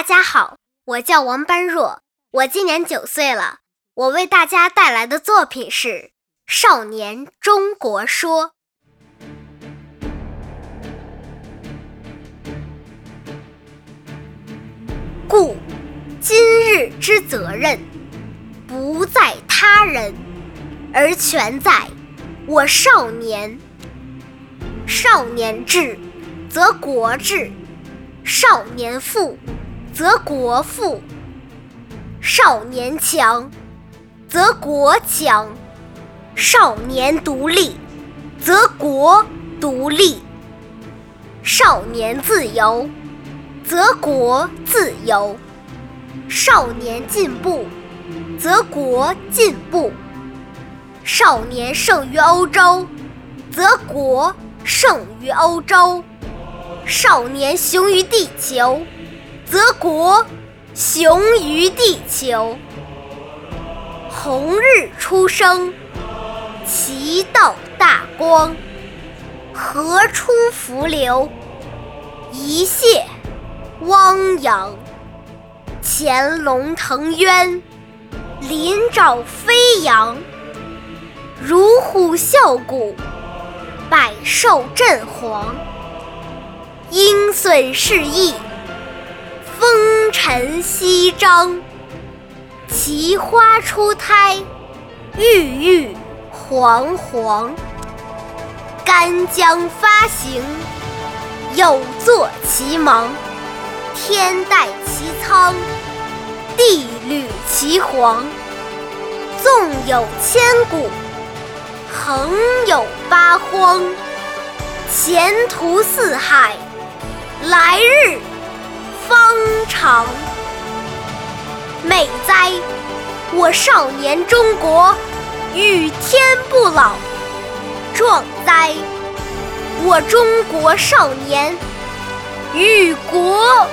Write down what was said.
大家好，我叫王般若，我今年九岁了。我为大家带来的作品是《少年中国说》。故今日之责任，不在他人，而全在我少年。少年智，则国智；少年富。则国富，少年强，则国强；少年独立，则国独立；少年自由，则国自由；少年进步，则国进步；少年胜于欧洲，则国胜于欧洲；少年雄于地球。则国雄于地球。红日初升，其道大光，河出伏流，一泻汪洋。潜龙腾渊，鳞爪飞扬，乳虎啸谷，百兽震惶。鹰隼试翼。风尘翕张，奇花初胎，郁郁皇皇。干将发行，有作其芒。天戴其苍，地履其黄。纵有千古，横有八荒。前途似海，来日。我少年中国，与天不老；壮哉！我中国少年，与国。